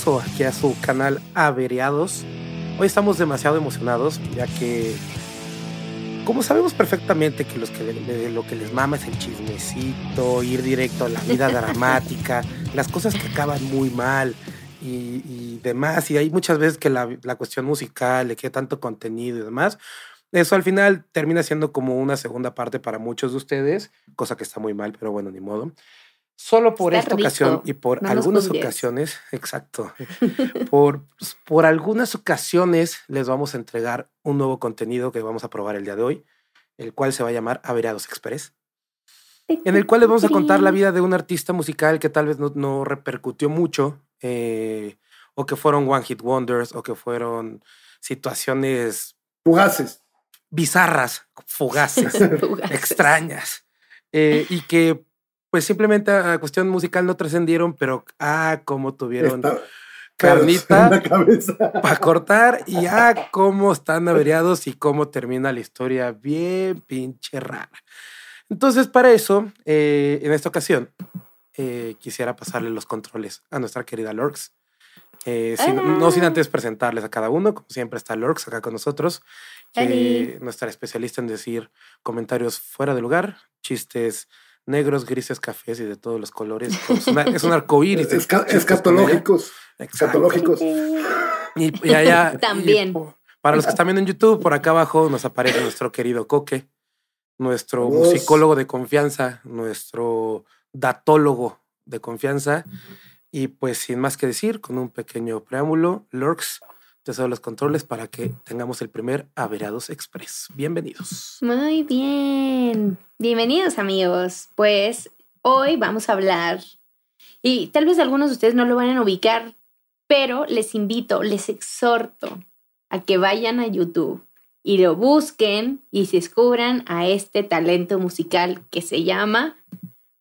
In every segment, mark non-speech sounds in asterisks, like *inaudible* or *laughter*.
regreso aquí a su canal Averiados. Hoy estamos demasiado emocionados, ya que, como sabemos perfectamente que, los que lo que les mama es el chismecito, ir directo a la vida *laughs* dramática, las cosas que acaban muy mal y, demás, y hay muchas veces que la, la cuestión musical, le queda tanto contenido y demás, eso al final termina siendo como una segunda parte para muchos de ustedes, cosa que está muy mal, pero bueno, ni modo. Solo por esta ocasión y por algunas ocasiones, exacto, *laughs* por, por algunas ocasiones les vamos a entregar un nuevo contenido que vamos a probar el día de hoy, el cual se va a llamar Averados Express, en el cual les vamos a contar la vida de un artista musical que tal vez no, no repercutió mucho, eh, o que fueron One Hit Wonders, o que fueron situaciones... Fugaces. Bizarras, fugaces, *laughs* extrañas, eh, y que pues simplemente a cuestión musical no trascendieron, pero ah, cómo tuvieron carnita para cortar y ah, cómo están *laughs* averiados y cómo termina la historia bien pinche rara. Entonces, para eso, eh, en esta ocasión, eh, quisiera pasarle los controles a nuestra querida Lorx. Eh, no sin antes presentarles a cada uno, como siempre está Lorx acá con nosotros, nuestra especialista en decir comentarios fuera de lugar, chistes negros, grises, cafés y de todos los colores. es un arco iris. *laughs* escatológicos. Escatológicos. Y, allá. *laughs* También. para los que están viendo en YouTube, por acá abajo nos aparece nuestro querido Coque, nuestro musicólogo de confianza, nuestro datólogo de confianza. Y pues sin más que decir, con un pequeño preámbulo, Lurks te cedo los controles para que tengamos el primer Averados Express. Bienvenidos. Muy bien. Bienvenidos amigos. Pues hoy vamos a hablar y tal vez algunos de ustedes no lo van a ubicar, pero les invito, les exhorto a que vayan a YouTube y lo busquen y se descubran a este talento musical que se llama,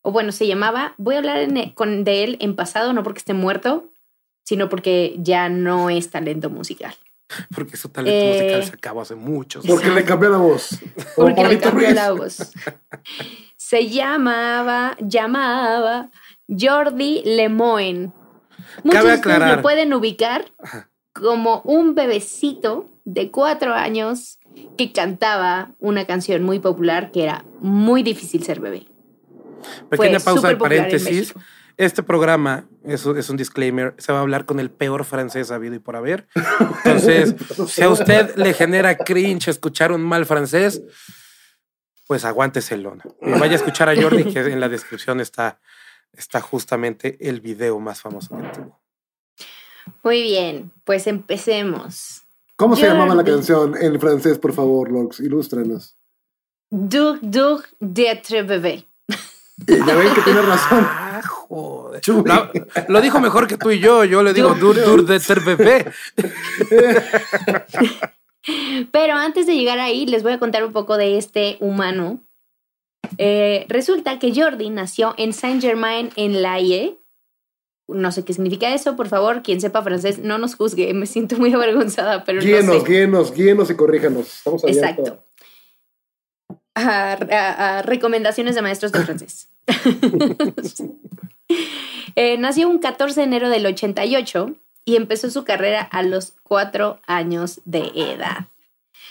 o bueno, se llamaba, voy a hablar e, con, de él en pasado, no porque esté muerto, sino porque ya no es talento musical. Porque su talento musical se acabó hace muchos Porque le cambió la voz. Porque le cambió la voz. Se llamaba, llamaba Jordi Lemoen. Muchos de ustedes lo pueden ubicar como un bebecito de cuatro años que cantaba una canción muy popular que era muy difícil ser bebé. Pequeña pausa de paréntesis. Este programa, eso es un disclaimer, se va a hablar con el peor francés habido y por haber. *laughs* Entonces, si a usted le genera cringe escuchar un mal francés, pues aguánteselo. Y vaya a escuchar a Jordi, que en la descripción está, está justamente el video más famoso que tuvo. Muy bien, pues empecemos. ¿Cómo se llamaba la canción en francés, por favor, Lox? Ilústranos. Dur, dur d'être bébé. Ya ven que tiene razón. Lo, dijo mejor que tú y yo. Yo le digo dur, dur de ser bebé. *laughs* Pero antes de llegar ahí, les voy a contar un poco de este humano. Eh, resulta que Jordi nació en Saint-Germain en Laye. No sé qué significa eso, por favor, quien sepa francés, no nos juzgue, me siento muy avergonzada, pero guíenos, no sé. Guíenos, guíenos y corríjanos. Estamos Exacto. a, recomendaciones de maestros de francés. *laughs* Eh, nació un 14 de enero del 88 y empezó su carrera a los 4 años de edad.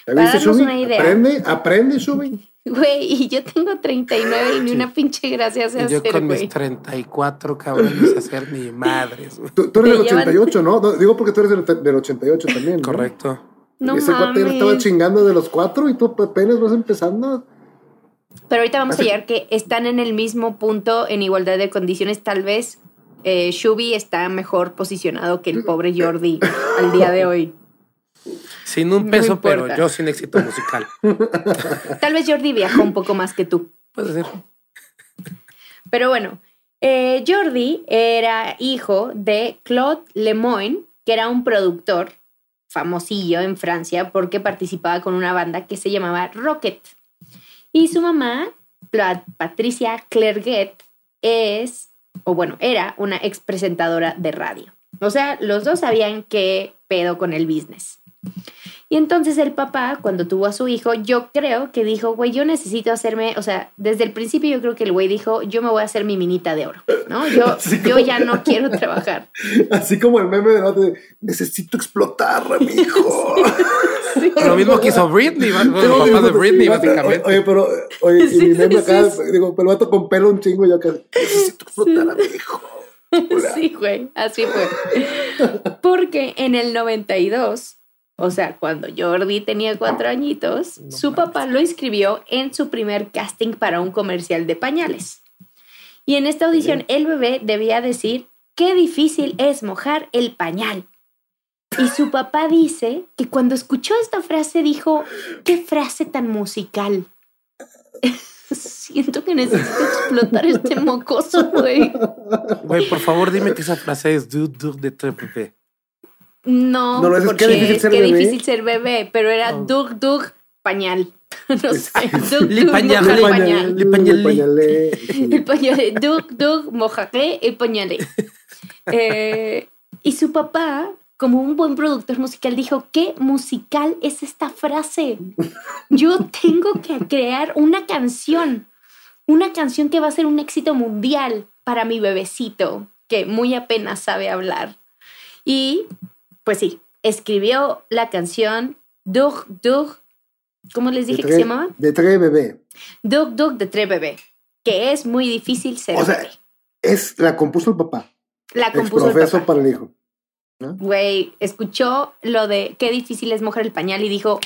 Para darnos una idea. Aprende, aprende, Shubi. *laughs* Güey, y yo tengo 39 y ni una pinche gracia se hacer, Yo con mis 34 cabrones hacer ni madres. *laughs* Tú, eres del 88, ¿no? Digo porque tú eres del, 88 también. Correcto. No Ese cuate estaba chingando de los cuatro y tú apenas vas empezando. Pero ahorita vamos a llegar que están en el mismo punto en igualdad de condiciones. Tal vez eh, Shubi está mejor posicionado que el pobre Jordi al día de hoy. Sin un peso, pero yo sin éxito musical. *laughs* Tal vez Jordi viajó un poco más que tú. Puede ser. Pero bueno, eh, Jordi era hijo de Claude Lemoyne, que era un productor famosillo en Francia porque participaba con una banda que se llamaba Rocket. Y su mamá, Patricia Clerget, es, o bueno, era una ex presentadora de radio. O sea, los dos sabían qué pedo con el business. Y entonces el papá, cuando tuvo a su hijo, yo creo que dijo, güey, yo necesito hacerme, o sea, desde el principio yo creo que el güey dijo, yo me voy a hacer mi minita de oro, ¿no? Yo, *laughs* yo ya no quiero *laughs* trabajar. Así como el meme de, la de necesito explotar a mi hijo. *laughs* Lo mismo que hizo Britney. Bueno, los papás de Britney, básicamente. Oye, pero, oye, y Sí, mi meme sí, acá, sí. digo, pero el vato con pelo un chingo y yo acá, necesito explotar a mi hijo. Sí, güey, así fue. Porque en el 92, o sea, cuando Jordi tenía cuatro añitos, No su papá lo inscribió en su primer casting para un comercial de pañales. Y en esta audición, el bebé debía decir, qué difícil es mojar el pañal. Y su papá dice que cuando escuchó esta frase dijo, qué frase tan musical. *laughs* Siento que necesito explotar este mocoso, güey. Güey, por favor, dime que esa frase es du, du de TPP. No, No, porque qué difícil ser qué bebé. difícil ser bebé, pero era Oh. dug dug pañal. *laughs* No sé, *laughs* dug dug pañal, mojar le pañal. Le pañalé. pañalé. El pañal, dug dug mojaré y pañalé. Eh, y su papá, como un buen productor musical, dijo, ¿qué musical es esta frase? Yo tengo que crear una canción, una canción que va a ser un éxito mundial para mi bebecito, que muy apenas sabe hablar. Y, pues sí, escribió la canción Dug Dug, ¿cómo les dije que se llamaba? De tres bebé. Dug Dug de Tre Bebé, que es muy difícil ser O sea, bebé. Es, la compuso el papá. La compuso el papá. para el hijo. Güey, escuchó lo de qué difícil es mojar el pañal y dijo,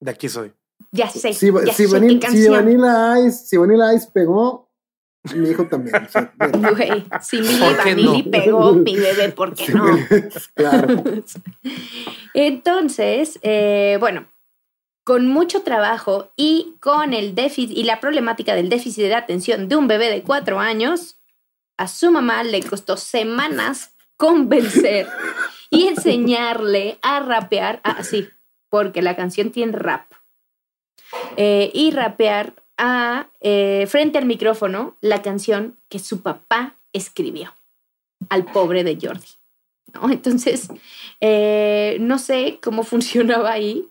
De aquí soy. ya sé, Si, ya si, sé Vanilla, qué si. Vanilla Ice, si Vanilla Ice pegó, mi hijo también. o sea. *laughs* Güey, si Milli ¿Por qué Vanilli no? pegó, *laughs* mi bebé, ¿por qué Sí, no? claro. *laughs* Entonces, eh, bueno, con mucho trabajo y con el déficit y la problemática del déficit de atención de un bebé de cuatro años, a su mamá le costó semanas convencer y enseñarle a rapear así, porque la canción tiene rap. Eh, y rapear a, eh, frente al micrófono la canción que su papá escribió al pobre de Jordi. ¿no? Entonces, eh, no sé cómo *laughs* funcionaba ahí,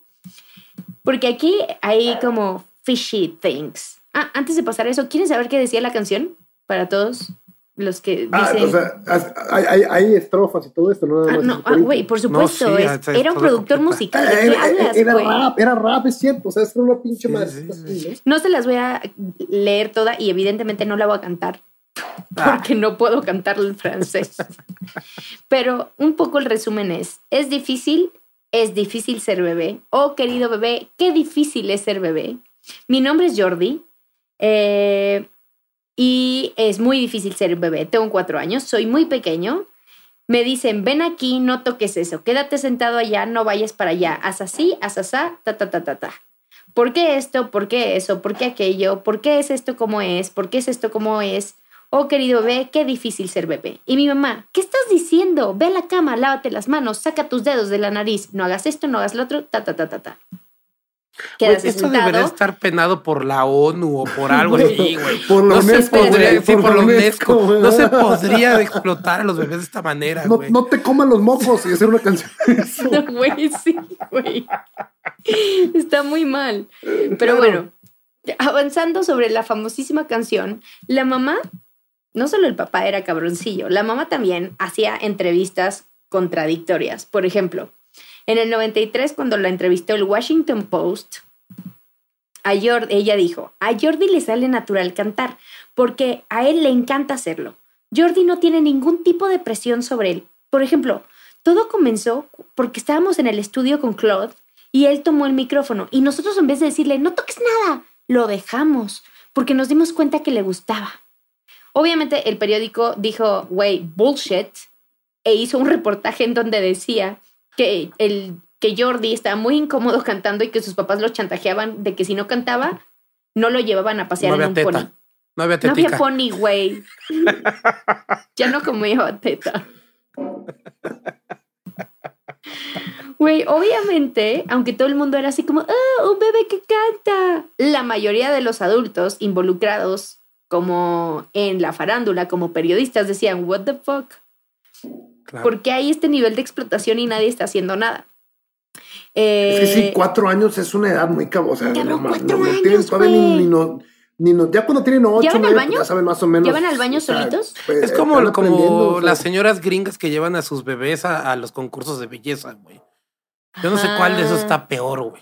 porque aquí hay como fishy things. Ah, antes de pasar eso, ¿quieren saber qué decía la canción? Para todos los que Ah, dicen... o sea, hay, hay, hay estrofas y todo esto, ¿no? Nada Ah, más no, ah, güey, por supuesto, sí, es- era un productor musical. ¿De qué Era, hablas, era güey? rap, era rap, es cierto. O sea, es una pinche Sí, madre. sí. ¿no? No se las voy a leer toda y evidentemente no la voy a cantar Ah, porque no puedo cantarlo en francés. Pero un poco el resumen es, es difícil, es difícil ser bebé. Oh, querido bebé, qué difícil es ser bebé. Mi nombre es Jordi eh, y es muy difícil ser bebé. Tengo cuatro años, soy muy pequeño. Me dicen, ven aquí, no toques eso, quédate sentado allá, no vayas para allá, haz así, haz asá, ta, ta, ta, ta, ta. ¿Por qué esto? ¿Por qué eso? ¿Por qué aquello? ¿Por qué es esto como es? ¿Por qué es esto como es? Oh, querido bebé, qué difícil ser bebé. Y mi mamá, ¿qué estás diciendo? Ve a la cama, lávate las manos, saca tus dedos de la nariz, no hagas esto, no hagas lo otro, ta, ta, ta, ta, ta. Esto sentado. debería estar penado por la ONU o por *laughs* algo así, güey. *laughs* Por la No se UNESCO, podría, sí, por la UNESCO. güey. No se podría explotar a los bebés de esta manera, No, güey. no te coman los mocos y hacer una canción. *laughs* No, güey, sí, güey. Está muy mal. Pero Claro. bueno, avanzando sobre la famosísima canción, la mamá, no solo el papá era cabroncillo, la mamá también hacía entrevistas contradictorias. Por ejemplo, en el 93, cuando la entrevistó el Washington Post, a Jordi, ella dijo, a Jordi le sale natural cantar, porque a él le encanta hacerlo. Jordi no tiene ningún tipo de presión sobre él. Por ejemplo, todo comenzó porque estábamos en el estudio con Claude y él tomó el micrófono y nosotros en vez de decirle, no toques nada, lo dejamos porque nos dimos cuenta que le gustaba. Obviamente el periódico dijo, güey, bullshit, e hizo un reportaje en donde decía que, el, que Jordi estaba muy incómodo cantando y que sus papás lo chantajeaban de que si no cantaba, no lo llevaban a pasear No en un teta. pony. No había No había tetica. pony, güey. *laughs* ya no comía teta. Güey, obviamente, aunque todo el mundo era así como, ¡ah, un bebé que canta! La mayoría de los adultos involucrados, como en la farándula, como periodistas, decían, ¿What the fuck? Claro. ¿Por qué hay este nivel de explotación y nadie está haciendo nada? Es que sí, Eh, cuatro años es una edad muy cabo. O sea, no, cuatro no, años, tienen todavía ni, no- ni no- ya cuando tienen ocho, ¿Ya van al baño? ya saben más o menos. ¿Ya van al baño o sea, solitos? pues, Es como, como o sea, las señoras gringas que llevan a sus bebés a, a los concursos de belleza, güey. Yo no sé cuál de esos está peor, güey.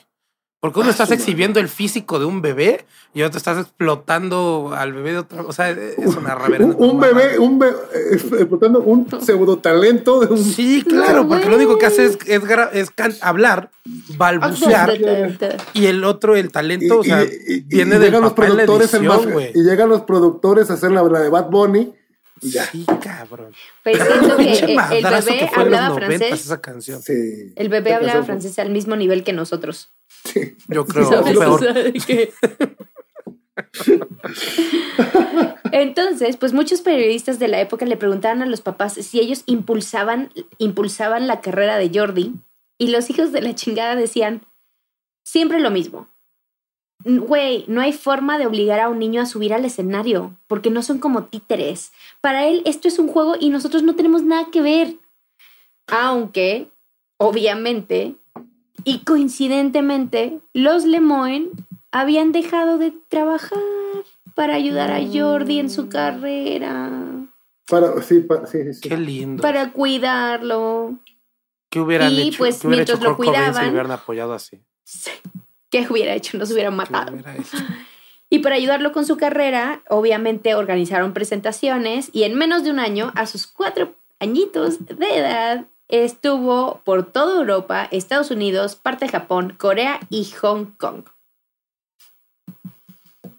Porque uno Ah, estás exhibiendo el físico de un bebé y otro estás explotando al bebé de otra. O sea, es una reverenda. Un, un bebé, un bebé, explotando un pseudo talento de un. Sí, claro, porque lo único que hace es, hablar, balbucear. Y el otro, el talento, o sea, viene del llegan los en productores en edición, base- güey. y llegan los productores a hacer la, la de Bad Bunny y ya. Sí, cabrón. Pues siento que el bebé en hablaba 90 francés. esa canción. Sí. El bebé hablaba francés al mismo nivel que nosotros. Sí. Yo *laughs* creo, ¿Sabes? peor. O sea, de que- *laughs* Entonces, pues muchos periodistas de la época le preguntaban a los papás si ellos impulsaban, impulsaban la carrera de Jordi y los hijos de la chingada decían siempre lo mismo. Güey, no hay forma de obligar a un niño a subir al escenario porque no son como títeres. Para él esto es un juego y nosotros no tenemos nada que ver. Aunque, obviamente, y coincidentemente, los Lemoen habían dejado de trabajar para ayudar a Jordi en su carrera, Para, sí, pa- sí, sí, sí. Qué lindo. para cuidarlo. ¿Qué hubieran Y, hecho? pues, ¿Qué hubiera hecho mientras lo si cuidaban- lo hubieran apoyado así? ¿Qué hubiera hecho? Nos hubiera ¿Qué matado. hubiera hecho? Y para ayudarlo con su carrera, obviamente organizaron presentaciones y en menos de un año, a sus cuatro añitos de edad, estuvo por toda Europa, Estados Unidos, parte de Japón, Corea y Hong Kong.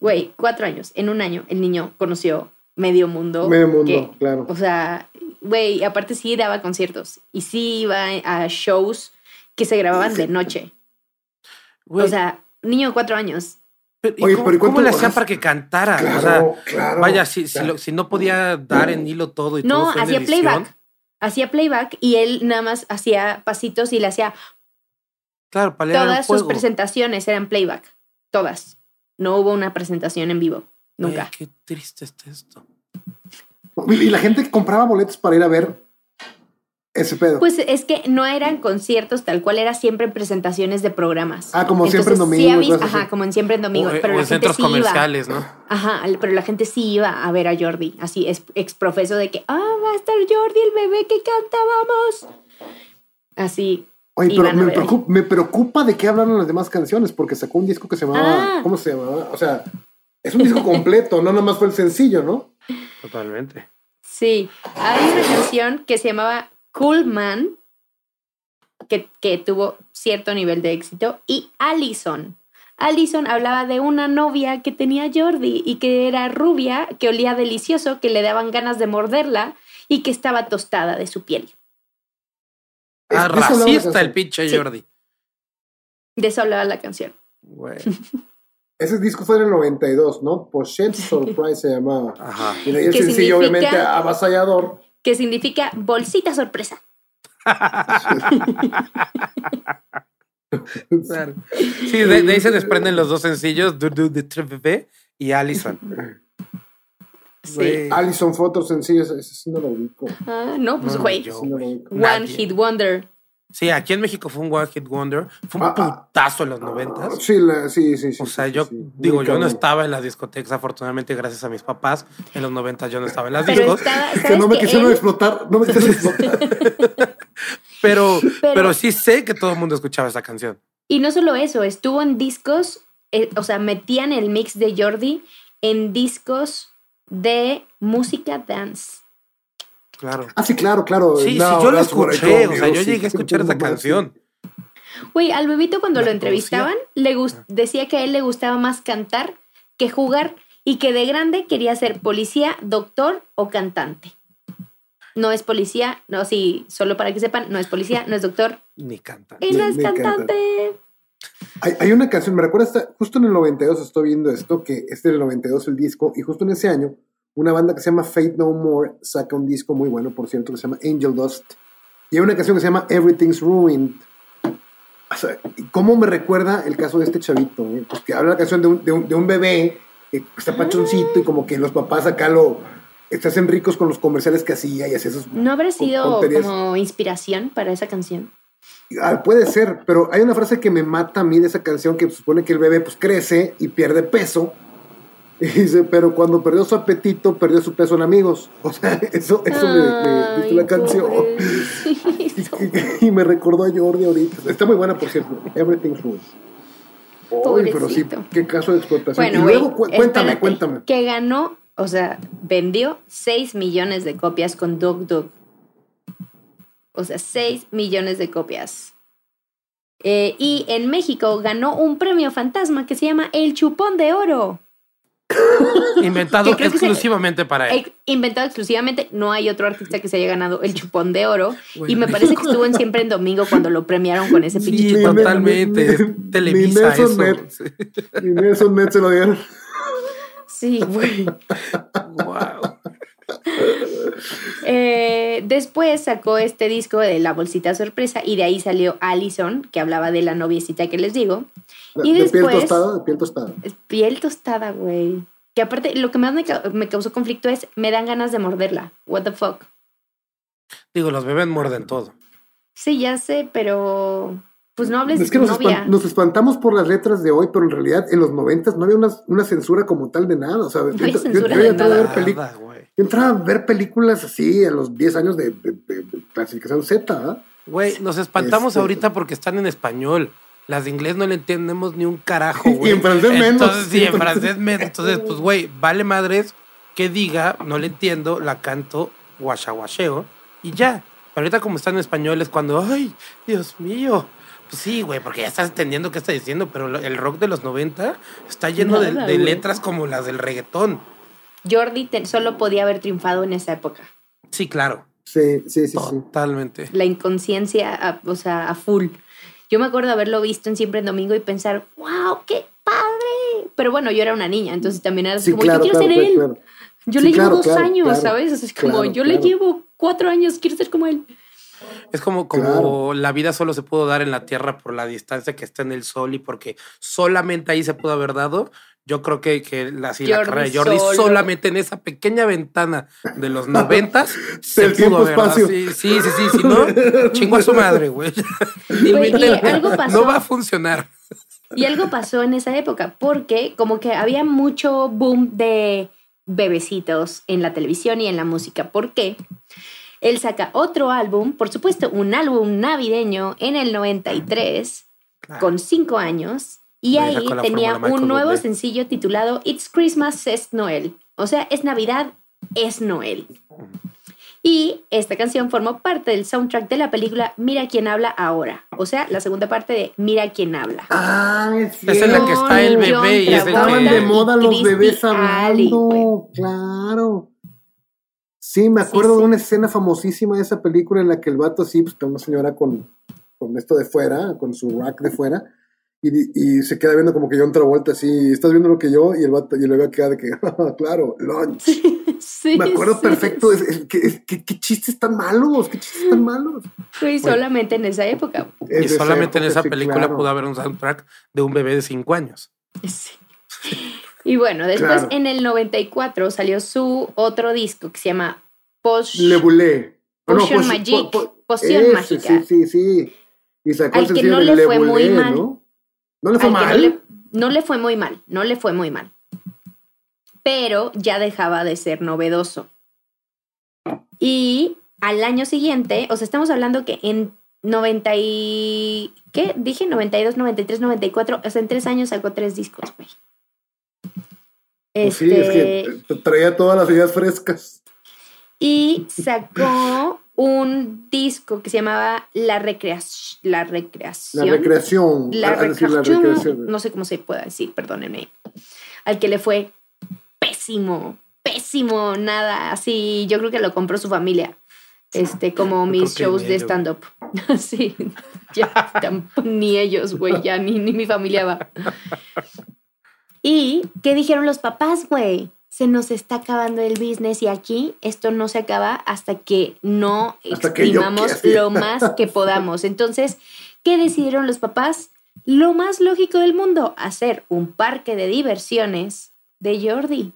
Güey, cuatro años. En un año el niño conoció medio mundo. Medio mundo, que- claro. O sea, güey, aparte sí daba conciertos y sí iba a shows que se grababan de noche. O sea, niño de cuatro años. pero, ¿y oye, cómo, pero ¿y cómo cuánto le hacían para que cantara? Claro, o sea, claro. vaya, si, si, Claro. lo- si no podía dar en hilo todo y todo No, fue en hacía playback. Hacía playback y él nada más hacía pasitos y le hacía Claro, todas sus presentaciones eran playback. Todas. No hubo una presentación en vivo. Nunca. qué triste está esto. Y la gente compraba boletos para ir a ver ese pedo. Pues es que no eran conciertos tal cual, era siempre presentaciones de programas. Ah, como siempre en Entonces, domingo sí ajá, así. como en siempre en domingo. o, pero o la en gente centros sí iba. comerciales, ¿no? Ajá, pero la gente sí iba a ver a Jordi, así es exprofeso de que, ah, va a estar Jordi, el bebé que canta, vamos. Así, Oye, pero me preocupa, me preocupa de qué hablaron las demás canciones, porque sacó un disco que se llamaba. Ah. ¿Cómo se llamaba? O sea, es un disco *laughs* completo, no nomás fue el sencillo, ¿no? Totalmente. Sí, hay una canción que se llamaba Cool Man, que, que tuvo cierto nivel de éxito, y Allison. Allison hablaba de una novia que tenía Jordi y que era rubia, que olía delicioso, que le daban ganas de morderla y que estaba tostada de su piel. Ah, racista el pinche Sí. Jordi. De eso hablaba la canción. Güey. *laughs* Ese disco fue en el 92, ¿no? Pochette Surprise se llamaba. Ajá. Y de ahí el ¿Qué sencillo, significa? obviamente, avasallador. Que significa bolsita sorpresa. Claro. Sí, de, de ahí se desprenden los dos sencillos, Du Du de Treveve y Allison. Sí. Allison fue otro sencillo, ese, sí no lo ubico. Ah, no, pues güey. no. One Nadie. Hit Wonder. Sí, aquí en México fue un One Hit Wonder. Fue un Ah, ah. putazo en los noventas. Sí, la- sí, sí, sí. O sea, sí, yo sí, sí. digo, yo no estaba en las discotecas, afortunadamente, gracias a mis papás. En los noventas yo no estaba en las discos. estaba, Que ¿sabes no me que quisieron él- explotar, no me quisieron *laughs* explotar. Pero, pero, Pero- sí sé que todo el mundo escuchaba esa canción. Y no solo eso, estuvo en discos, eh, o sea, metían el mix de Jordi en discos de música dance. Claro. Ah, sí, claro, claro. Sí, sí, yo I escuché. O sea, yo sí, llegué a escuchar esa canción. Güey, al bebito cuando ¿La lo entrevistaban, le Ah. decía que a él le gustaba más cantar que jugar y que de grande quería ser policía, doctor o cantante. No es policía, no, sí, solo para que sepan, no es policía, no es doctor *laughs* Ni canta. y no es canta. cantante. Hay, hay una canción, me recuerda, esta- justo en el 92 estoy viendo esto, que es del 92 el disco, y justo en ese año, una banda que se llama Fate No More saca un disco muy bueno, por cierto, que se llama Angel Dust. Y hay una canción que se llama Everything's Ruined. O sea, ¿y ¿cómo me recuerda el caso de este chavito? eh? Pues que habla la canción de un, de un- de un bebé que está pachoncito y como que los papás acá lo se hacen ricos con los comerciales que hacía y hacía esos ¿No habrá sido tonterías. como inspiración para esa canción? Ah, puede ser, pero hay una frase que me mata a mí de esa canción que supone que el bebé pues crece y pierde peso. Y dice, pero cuando perdió su apetito, perdió su peso en amigos. O sea, *laughs* eso, eso me, me la canción. Y, *laughs* y me recordó a Jordi ahorita. Está muy buena, por cierto. Everything's Rules. Uy, pero sí, qué caso de explotación. Bueno, y luego, cu- cuéntame, espérate, cuéntame. Que ganó, o sea, vendió 6 millones de copias con Dog Dog. O sea, 6 millones de copias. Eh, y en México ganó un premio fantasma que se llama El Chupón de Oro. *laughs* Inventado se- exclusivamente para él. Inventado exclusivamente, no hay otro artista que se haya ganado el Chupón de Oro. Y me parece que estuvo en Siempre en Domingo cuando lo premiaron con ese pinche Sí, chupón. totalmente. Televisa eso. Met- Sí. Y Nelson Net se lo dieron. Sí, güey. Wow. Eh, después sacó este disco de La Bolsita Sorpresa y de ahí salió Allison, que hablaba de la noviecita que les digo. Y de piel después- tostada, de piel tostada. Piel tostada, güey. Que aparte, lo que más me, me causó conflicto es, me dan ganas de morderla. What the fuck. Digo, los bebés muerden todo. Sí, ya sé, pero... Pues no hables Es que de nos, novia. espan- nos espantamos por las letras de hoy, pero en realidad en los noventas no había una, una censura como tal de nada. O sea, yo- hay yo- censura yo de entraba a ver nada. yo entraba a ver películas así a los 10 años de, de- de- de clasificación Z. ¿ah? Güey, nos espantamos Este- ahorita porque están en español. Las de inglés no le entendemos ni un carajo, *laughs* Y güey. en francés menos. Entonces, sí, en francés menos. Entonces, pues, güey, vale madres que diga, no le entiendo, la canto, guachaguacheo, y ya. Pero ahorita como está en español es cuando, ay, Dios mío. Pues sí, güey, porque ya estás entendiendo qué está diciendo, pero el rock de los 90 está lleno de, Nada, de güey. letras como las del reggaetón. Jordi te- solo podía haber triunfado en esa época. Sí, claro, Sí, sí, sí, sí. totalmente. La inconsciencia, a- o sea, a full. Yo me acuerdo haberlo visto en Siempre en Domingo y pensar, wow, qué padre. Pero bueno, yo era una niña, entonces también era así Sí, como, claro, yo quiero claro, ser él. claro. Yo Sí, le llevo dos claro, años, claro. ¿sabes? O sea, es como, Claro, yo claro. le llevo cuatro años, quiero ser como él. Es como, como Claro. la vida solo se pudo dar en la Tierra por la distancia que está en el Sol y porque solamente ahí se pudo haber dado. Yo creo que, que la, sí, la Jordi carrera de Jordi solo. solamente en esa pequeña ventana de los noventas *laughs* se Del pudo haber dado. Sí, sí, sí, sí, si no, *laughs* chingo a su madre, güey. *laughs* Pasó. No va a funcionar. Y algo pasó en esa época, porque como que había mucho boom de bebecitos en la televisión y en la música. ¿Por qué? Él saca otro álbum, por supuesto, un álbum navideño en el 93, con cinco años, y ahí tenía un nuevo Bublé. sencillo titulado It's Christmas, es Noel. O sea, es Navidad, es Noel. Y esta canción formó parte del soundtrack de la película Mira quién habla ahora. O sea, la segunda parte de Mira quién habla. Ah, es Es en la que está el bebé John y es el Estaban de moda los bebés Alley, hablando. Claro. Sí, me acuerdo sí. de una escena famosísima de esa película en la que el vato así, pues está una señora con, con esto de fuera, con su rack de fuera, y, y se queda viendo como que John Travolta así, estás viendo lo que yo, y el vato, y el bebé queda de que, *laughs* claro, lunch. Sí, Me acuerdo sí, perfecto, sí. es- es- que- que- qué chistes tan malos, qué chistes tan malos. Fue solamente en esa época. Y solamente en esa sí, película claro. pudo haber un soundtrack de un bebé de cinco años. Sí. Y bueno, después Claro. en el 94 salió su otro disco que se llama Le Boulé. No, no, Potion Magic, po- po- Poción ese, Mágica. Sí, sí, sí. Y sacó Al el que no le Le fue muy mal. ¿no? ¿No le fue al mal? no le, no le fue muy mal, no le fue muy mal. Pero ya dejaba de ser novedoso. Y al año siguiente, o sea, estamos hablando que en 90 y... ¿Qué? Dije 92, 93, 94. O sea, en tres años sacó tres discos, güey. Pues sí, es Este, que traía todas las ideas frescas. Y sacó un disco que se llamaba La, Recreación. la La Recreación. recreación. La ah, es decir, la recreación, recreación. no sé cómo se pueda decir, perdónenme. Al que le fue pésimo, pésimo, nada. Así, yo creo que lo compró su familia. Este, como mis shows de stand-up. *laughs* sí, ya tampoco- ni ellos, güey, ya ni, ni mi familia va. ¿Y qué dijeron los papás, güey? Se nos está acabando el business y aquí esto no se acaba hasta que no Hasta que exprimamos quiera. lo más que podamos. Entonces, ¿qué decidieron los papás? Lo más lógico del mundo, hacer un parque de diversiones de Jordi.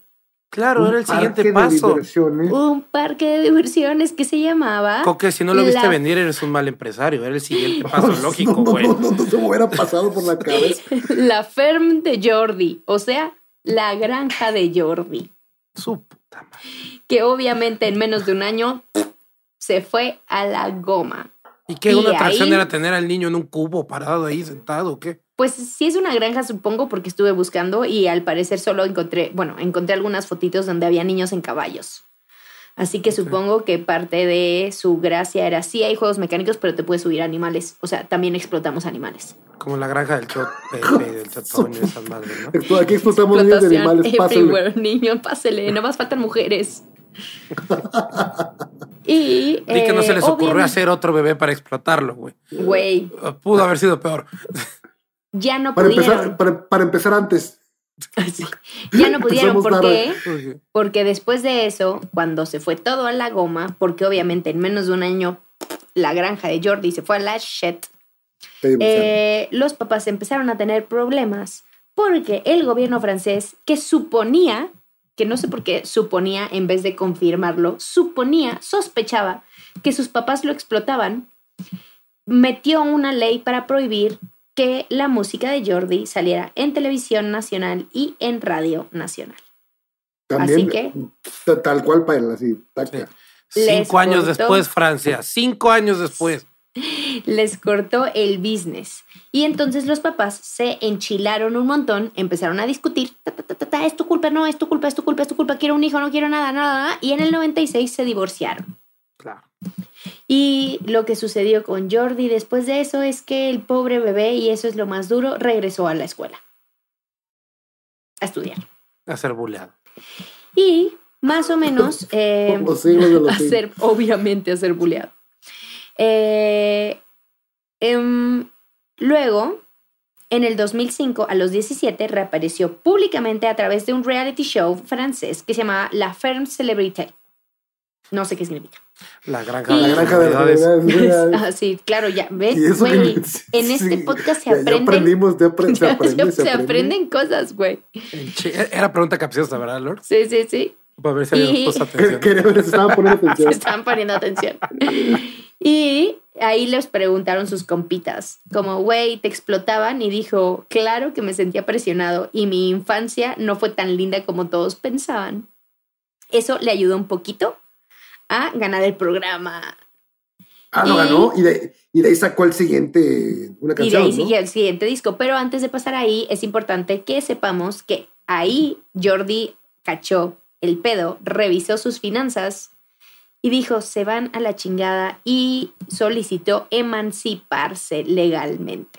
Claro, Un era el siguiente parque de paso. diversiones. Un parque de diversiones que se llamaba. Coque, si no lo viste La- venir, eres un mal empresario. Era el siguiente paso No, lógico, no, güey. No, no, no, se me hubiera pasado por la cabeza. La Ferm de Jordi, o sea, la granja de Jordi, Su puta madre. que obviamente en menos de un año se fue a la goma. ¿Y qué? ¿Una atracción ahí- era tener al niño en un cubo parado ahí sentado o qué? Pues sí es una granja, supongo, porque estuve buscando y al parecer solo encontré, bueno, encontré algunas fotitos donde había niños en caballos. Así que supongo que parte de su gracia era sí hay juegos mecánicos, pero te puedes subir animales. O sea, también explotamos animales. Como la granja del Pepe, *laughs* del Chatoño, esas madres, ¿no? Esto- Aquí explotamos niños de animales. Pásenle. everywhere, *laughs* niño, pásele, no más faltan mujeres. *laughs* y Y que no se les eh, ocurrió obviamente- hacer otro bebé para explotarlo, güey. Güey, Pudo haber sido peor. ya no Para pudieron. empezar, para, para empezar antes. Sí. *laughs* Ya no pudieron, ¿por qué? Porque después de eso, cuando se fue todo a la goma, porque obviamente en menos de un año la granja de Jordi se fue a la shit, eh, los papás empezaron a tener problemas porque el gobierno francés, que suponía, que no sé por qué suponía en vez de confirmarlo, suponía, sospechaba que sus papás lo explotaban, metió una ley para prohibir que la música de Jordi saliera en televisión nacional y en radio nacional. también, así que- ta- Tal cual para él, así. taca. Cinco años cortó. después, Francia. Cinco años después. les cortó el business. Y entonces los papás se enchilaron un montón, empezaron a discutir, ta, ta, ta, ta, ta, es tu culpa, no, es tu culpa, es tu culpa, es tu culpa, quiero un hijo, no quiero nada, nada, nada. Y en el 96 se divorciaron. Y lo que sucedió con Jordi después de eso es que el pobre bebé, y eso es lo más duro, regresó a la escuela a estudiar. A ser buleado. Y más o menos... *laughs* eh, de *laughs* a ser, obviamente a ser buleado. Eh, em, luego, en el 2005, a los 17, reapareció públicamente a través de un reality show francés que se llamaba La Ferme Célébrité. No sé qué significa. La granja, Y- La granja de las. *laughs* Ah, sí, claro, ya ven. Y eso que- güey, en *laughs* este sí, podcast se ya- ya aprenden. aprendimos, ya apre- se *laughs* aprende, se se aprende. aprenden cosas, güey. Era pregunta capciosa, ¿verdad, Lord? Sí, sí, sí. Para ver si Y- Que- atención. que se estaban poniendo Se atención. estaban poniendo atención. Y ahí les preguntaron sus compitas, como, güey, te explotaban y dijo, claro que me sentía presionado y mi infancia no fue tan linda como todos pensaban. Eso le ayudó un poquito a ganar el programa. Ah, lo Y- ganó y de, y de ahí sacó el siguiente, una Y de canción, ahí ¿no? sigue el siguiente disco. Pero antes de pasar ahí, es importante que sepamos que ahí Jordi cachó el pedo, revisó sus finanzas y dijo, se van a la chingada y solicitó emanciparse legalmente.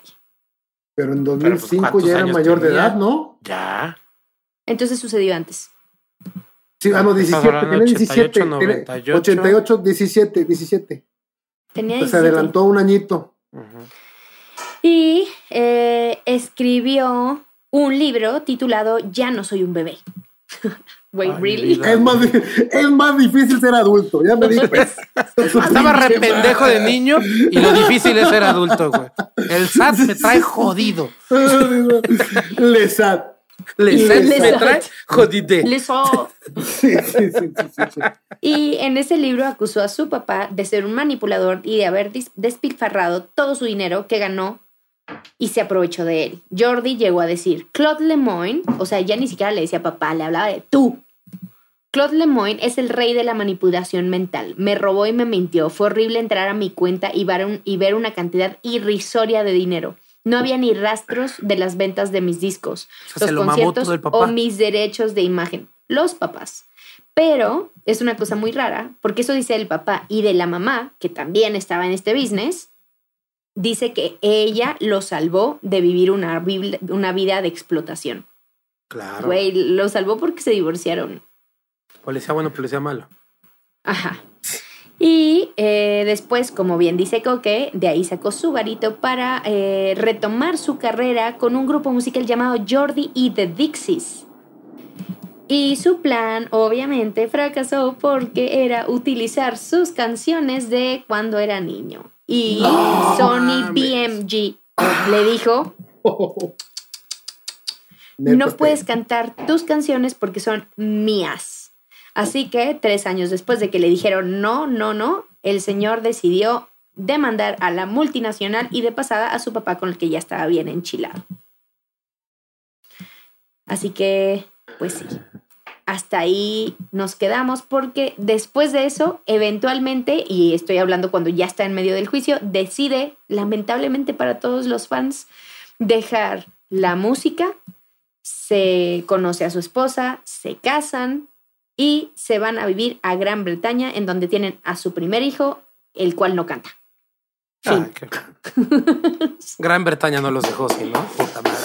Pero en pues, 2005 ¿cuántos ya era mayor de edad, ¿no? Ya. Entonces sucedió antes. Sí, ah, no, Estás 17, hablando tenía 17. 88, tiene 98. 88, 17, 17. Tenía Pues se 17. adelantó un añito. Y eh, escribió un libro titulado Ya no soy un bebé. *laughs* Wait, Ay, ¿really? Es más, es más difícil ser adulto, ya me di cuenta. Estaba re pendejo de niño y lo difícil es ser adulto, güey. El SAT me trae jodido. *laughs* El SAT me Lesat. trae jodide. Leso. Sí, sí, sí, sí, sí, sí. Y en ese libro acusó a su papá de ser un manipulador y de haber despilfarrado todo su dinero que ganó y se aprovechó de él. Jordi llegó a decir, Claude Lemoyne, o sea, ya ni siquiera le decía papá, le hablaba de tú. Claude Lemoyne es el rey de la manipulación mental. Me robó y me mintió. Fue horrible entrar a mi cuenta y ver, un- y ver una cantidad irrisoria de dinero. No había ni rastros de las ventas de mis discos, O sea, se los lo conciertos o mis derechos de imagen. Los papás. Pero es una cosa muy rara, porque eso dice el papá y de la mamá, que también estaba en este business, dice que ella lo salvó de vivir una vida de explotación. Claro. Güey, lo salvó porque se divorciaron. Policía bueno, policía malo. Ajá. Y eh, después, como bien dice Coque, de ahí sacó su varito para eh, retomar su carrera con un grupo musical llamado Jordi y The Dixies. Y su plan, obviamente, fracasó porque era utilizar sus canciones de cuando era niño. Y No Sony mames. BMG le dijo, *laughs* no puedes cantar tus canciones porque son mías. Así que tres años después de que le dijeron no, no, no, el señor decidió demandar a la multinacional y de pasada a su papá con el que ya estaba bien enchilado. Así que, pues sí, hasta ahí nos quedamos porque después de eso, eventualmente, y estoy hablando cuando ya está en medio del juicio, decide, lamentablemente para todos los fans, dejar la música, se conoce a su esposa, se casan y se van a vivir a Gran Bretaña, en donde tienen a su primer hijo, el cual no canta. Ah, *laughs* Gran Bretaña no los dejó, ¿sí, ¿no? Puta madre.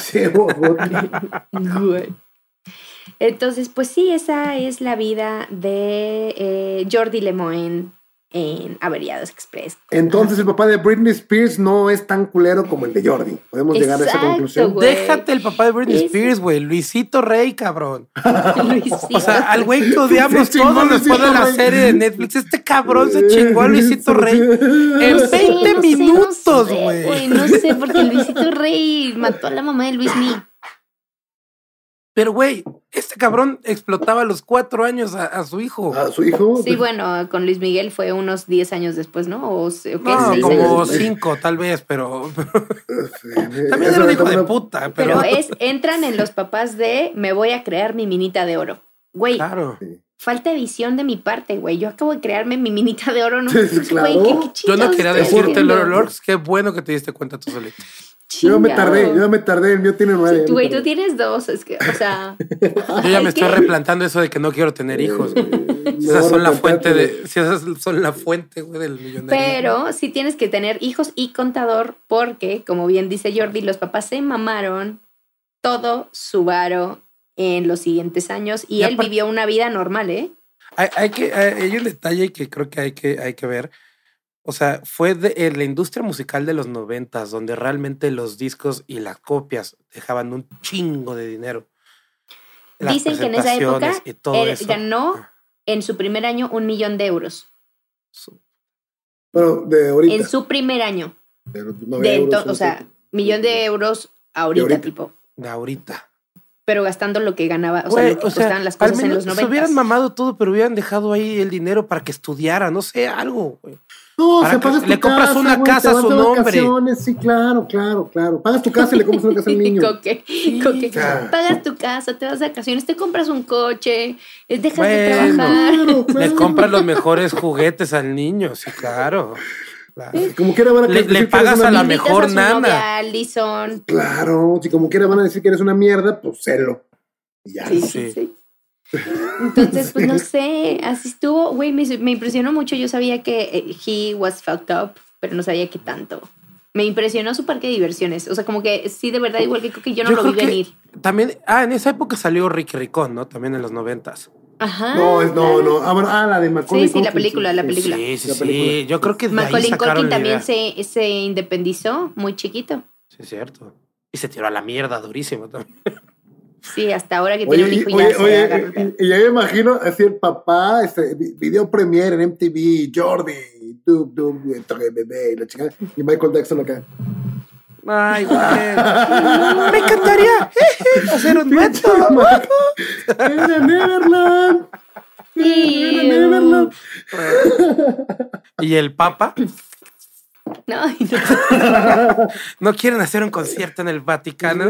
*laughs* Entonces, pues sí, esa es la vida de eh, Jordi Lemoine en Averiados Express. Entonces el papá de Britney Spears no es tan culero como el de Jordi. Podemos llegar a esa conclusión. Déjate el papá de Britney Spears, güey. Luisito Rey, cabrón. O sea, al güey que odiamos todos después de la serie de Netflix. Este cabrón se chingó a Luisito Rey en 20 minutos, güey. No, sé, porque Luisito Rey mató a la mamá de Luis Mí. Pero, güey, este cabrón explotaba a los cuatro años a, su hijo. ¿A su hijo? Sí, bueno, con Luis Miguel fue unos diez años después, ¿no? O, no, como cinco, tal vez, pero. *laughs* también era un hijo de puta. Pero... pero, *laughs* es, entran en los papás de me voy a crear mi minita de oro. Güey. Claro. Falta visión de mi parte, güey. Yo acabo de crearme mi minita de oro, ¿no? *laughs* claro. Yo no quería decirte, Lord Lords, qué bueno que te diste cuenta tú solito. Yo me tardé, yo me tardé, el mío tiene nueve. Güey, tú tienes dos, es que, o sea. *laughs* yo ya me estoy replantando eso de que no quiero tener hijos. esas son la fuente de, si esas son la fuente, güey, del millonario. Pero sí tienes que tener hijos y contador, porque, como bien dice Jordi, los papás se mamaron todo su varo en los siguientes años y, él vivió una vida normal, ¿eh? Hay, hay que, hay un detalle que creo que hay que, hay que ver o sea, fue de, en la industria musical de los noventas donde realmente los discos y las copias dejaban un chingo de dinero. Dicen que en esa época ganó en su primer año un millón de euros. Pero de ahorita. En su primer año. De, o sea, millón de euros ahorita, tipo. De ahorita. Pero gastando lo que ganaba, o sea, lo que costaban las cosas en los 90. Se hubieran mamado todo, pero hubieran dejado ahí el dinero para que estudiara, no sé, algo, güey. No, o sea, pagas le compras una casa a su nombre. Sí, claro, claro, claro. Pagas tu casa y le compras una casa al *laughs* niño. Coque, coque. Pagas tu casa, te vas de vacaciones, te compras un coche, eh, dejas de trabajar. Le compras los mejores juguetes al niño, sí, claro. Como quiera van a le, le pagas a la mejor nana. Claro, si como quiera van a decir que eres una mierda, pues celo. Y ya. sí. sí. sí. Entonces, pues no sé, así estuvo, güey, me, impresionó mucho. Yo sabía que eh, he was fucked up, pero no sabía qué tanto. Me impresionó su parque de diversiones. O sea, como que sí, de verdad, igual que que yo no lo vi venir. También, ah, en esa época salió Ricky Ricón, ¿no? También en los noventas. Ajá. No, no, no. Ah, ah, la de Macaulay Sí, sí, la película, la película. Sí, sí, sí. Yo creo que de Macaulay Culkin también se, se independizó muy chiquito. Sí, es cierto. Y se tiró a la mierda durísimo también. Sí, hasta ahora que tiene un hijo ya oye, y, ya me imagino así el papá, este, video premier en MTV, Jordi, Dub, Dub, bebé, y la chica, y Michael Jackson acá. Ay, *laughs* güey. me encantaría hacer un dueto. Era Neverland. Neverland. Y el papa *laughs* no, no. quieren hacer un concierto en el Vaticano. *laughs*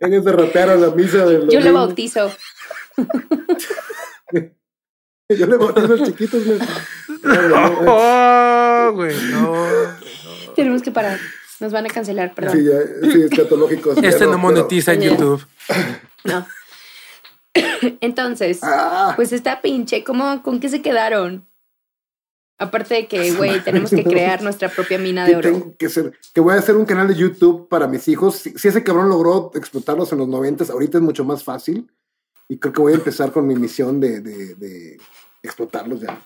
Ese a la misa del. Yo le bautizo. *laughs* Yo le bautizo a los chiquitos. No, güey, no, Tenemos que parar. Nos van a cancelar, perdón. Sí, ya, sí, escatológico. Este no monetiza en YouTube. No. *coughs* Entonces, ah. pues está pinche, ¿cómo, ¿con qué se quedaron? Aparte de que, *laughs* güey, tenemos que crear nuestra propia mina de oro. Que, que voy a hacer un canal de YouTube para mis hijos. Si, ese cabrón logró explotarlos en los 90, ahorita es mucho más fácil. Y creo que voy a empezar con mi misión de, de, explotarlos ya.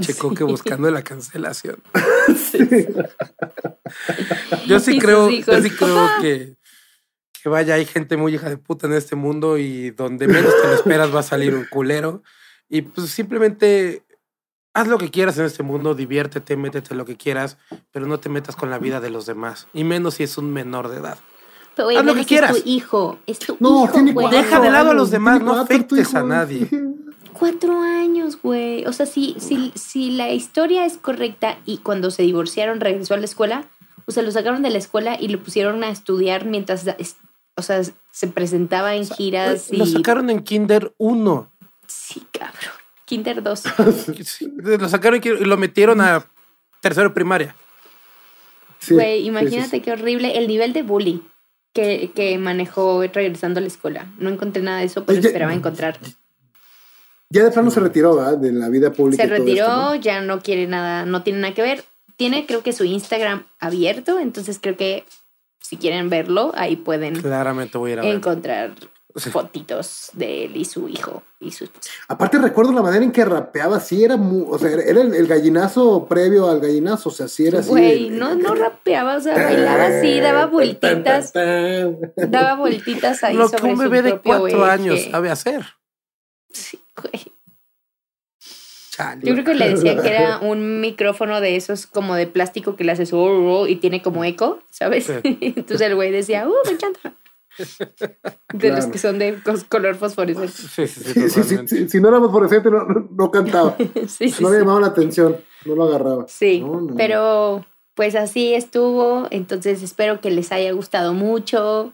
Checo que buscando la cancelación. *laughs* yo sí *laughs* creo, yo sí creo que, que vaya, hay gente muy hija de puta en este mundo y donde menos te lo esperas va a salir un culero. Y pues simplemente haz lo que quieras en este mundo, diviértete, métete lo que quieras, pero no te metas con la vida de los demás, y menos si es un menor de edad. Güey, Haz lo que quieras. Es tu hijo. Es tu No, hijo, tiene cuatro Deja de lado a los demás, no afectes a nadie. Cuatro años, güey. O sea, si, si, si la historia es correcta y cuando se divorciaron regresó a la escuela, o sea, lo sacaron de la escuela y lo pusieron a estudiar mientras, o sea, se presentaba en giras y... Lo sacaron en Kinder 1. Sí, cabrón. Kinder 2. *laughs* Sí, Lo sacaron y lo metieron a tercero primaria. Sí, Güey, sí, imagínate sí, sí. qué horrible el nivel de bullying que, que manejó regresando a la escuela. No encontré nada de eso, pero esperaba encontrar. Ya de plano se retiró, ¿verdad? De la vida pública. Se y todo retiró, esto, ¿no? ya no quiere nada, no tiene nada que ver. Tiene creo que su Instagram abierto, entonces creo que si quieren verlo, ahí pueden Claramente voy a ir a ver. Sí. fotitos de él y su hijo y su esposa. Aparte recuerdo la manera en que rapeaba, sí era muy, o sea, era el, el gallinazo previo al gallinazo, o sea, sí era así. Güey, no, no rapeaba, o sea, bailaba así, daba vueltitas, daba vueltitas ahí Lo que sobre un bebé de cuatro eje. años sabe hacer. Sí, güey. Chale. Yo creo que le decían que era *laughs* un micrófono de esos como de plástico que le hace su y tiene como eco, ¿sabes? Sí. *laughs* Entonces el güey decía, ¡uh, me encanta! De los que son de color fosforescente. Sí, sí, sí, Sí, sí, sí, totalmente. sí, si no era fosforescente no, no, no cantaba, *laughs* Sí, sí, no le llamaba la atención, no lo agarraba. Sí, No, no. pero pues así estuvo. Entonces espero que les haya gustado mucho,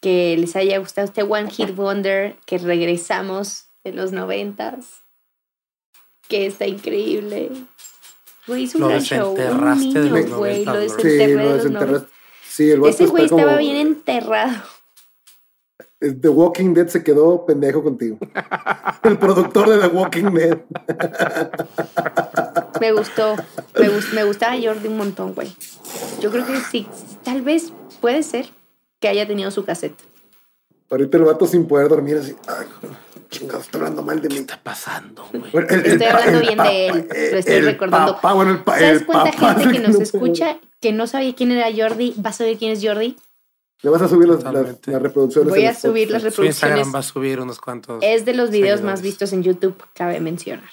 que les haya gustado este One Hit Wonder, que regresamos de los noventas, que está increíble. Güey, hizo un Lo gran show. Un desenterraste de niño, los güey, 90, lo bro. Sí, desenterré lo de los desenterraste. 90. Sí, el Ese güey como- estaba bien enterrado. The Walking Dead se quedó pendejo contigo. *laughs* El productor de The Walking Dead. Me gustó. Me, gus- me gustaba Jordi un montón, güey. Yo creo que sí. Tal vez puede ser que haya tenido su cassette. Ahorita el vato sin poder dormir así. Ay, chingado, está hablando mal de mí. ¿Qué está pasando, güey? Bueno, el- Estoy el hablando el bien papá, de él. Lo estoy el recordando. papá, bueno, el pa- ¿Sabes el cuánta gente que no nos escucha que no sabía quién era Jordi va a saber quién es Jordi? Le vas a subir las, las, Totalmente. las reproducciones. Voy a Spotify. subir las Su Instagram reproducciones. va a subir unos cuantos. Es de los videos seguidores. más vistos en YouTube, cabe mencionar.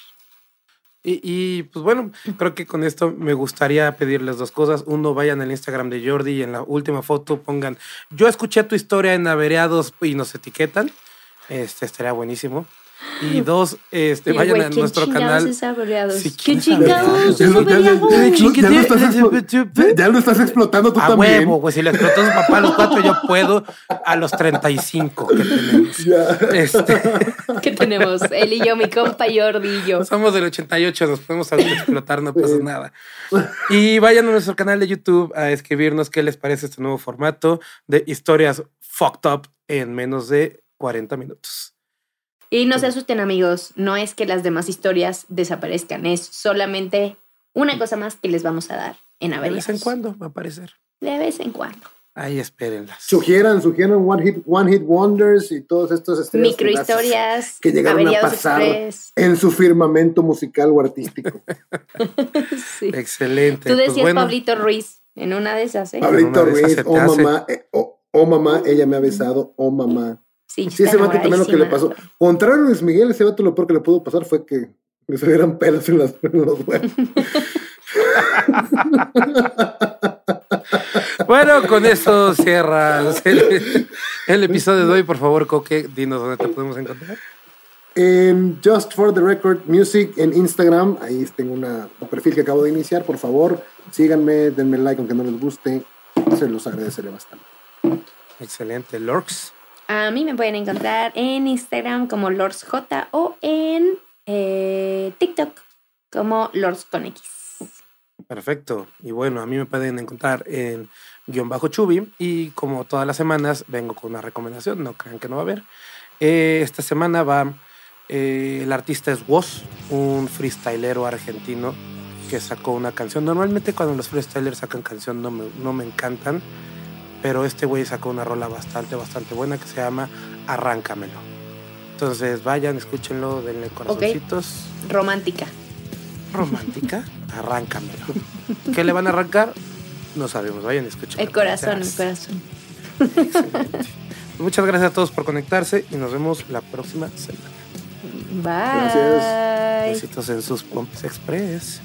Y, y, pues bueno, creo que con esto me gustaría pedirles dos cosas. Uno, vayan al Instagram de Jordi y en la última foto pongan, yo escuché tu historia en Averiados y nos etiquetan. Este estaría buenísimo. Y dos, este, Y, vayan güey, a ¿quién nuestro canal. Sí, ¿Qué ¿quién es chingados? Ya lo- ya- lo estás lo explotando tú A también. huevo, güey. Si le explotó su papá a los cuatro, yo puedo a los 35 que tenemos. Este, *laughs* ¿Qué tenemos? Él y yo, mi compa Jordi y yo. somos del 88, nos podemos explotar, no pasa nada. Y vayan a nuestro canal de YouTube a escribirnos qué les parece este nuevo formato de historias fucked up en menos de 40 minutos. Y no se asusten, amigos. No es que las demás historias desaparezcan. Es solamente una cosa más que les vamos a dar en De Averiados. vez en cuando va a aparecer. De vez en cuando. Ahí espérenlas. Sugieran, sugieran One Hit, One Hit Wonders y todos estos Microhistorias. que llegaron a pasar Express. en su firmamento musical o artístico. *laughs* Sí. Excelente. Tú Pues decías bueno, Pablito Ruiz en una de esas, ¿eh? Pablito de Ruiz, oh mamá, eh, oh, oh, mamá, ella me ha besado, oh mamá. Sí, Sí, ese vato también lo que le pasó. Contrario a Luis Miguel, ese vato lo peor que le pudo pasar fue que le salieran pelos en, las, en los huevos. bueno, con eso cierras el, el episodio de hoy. Por favor, Coque, dinos dónde te podemos encontrar. En Just for the Record Music en Instagram, ahí tengo una, un perfil que acabo de iniciar. Por favor, síganme, denme like aunque no les guste. Se los agradeceré bastante. Excelente. Lorx. A mí me pueden encontrar en Instagram como LordsJ o en eh, TikTok como Lords con X. Perfecto. Y bueno, a mí me pueden encontrar en guion bajo chubi y como todas las semanas vengo con una recomendación, no crean que no va a haber. Eh, esta semana va, eh, el artista es Woz, un freestylero argentino que sacó una canción. Normalmente cuando los freestylers sacan canción no me, no me encantan, pero este güey sacó una rola bastante, bastante buena que se llama Arráncamelo. Entonces vayan, escúchenlo, denle corazoncitos. Romántica. Romántica, arráncamelo. ¿Qué le van a arrancar? No sabemos, vayan y escuchen. El corazón, el corazón. Muchas gracias a todos por conectarse y nos vemos la próxima semana. Bye. Gracias. Besitos en sus Pompis Express.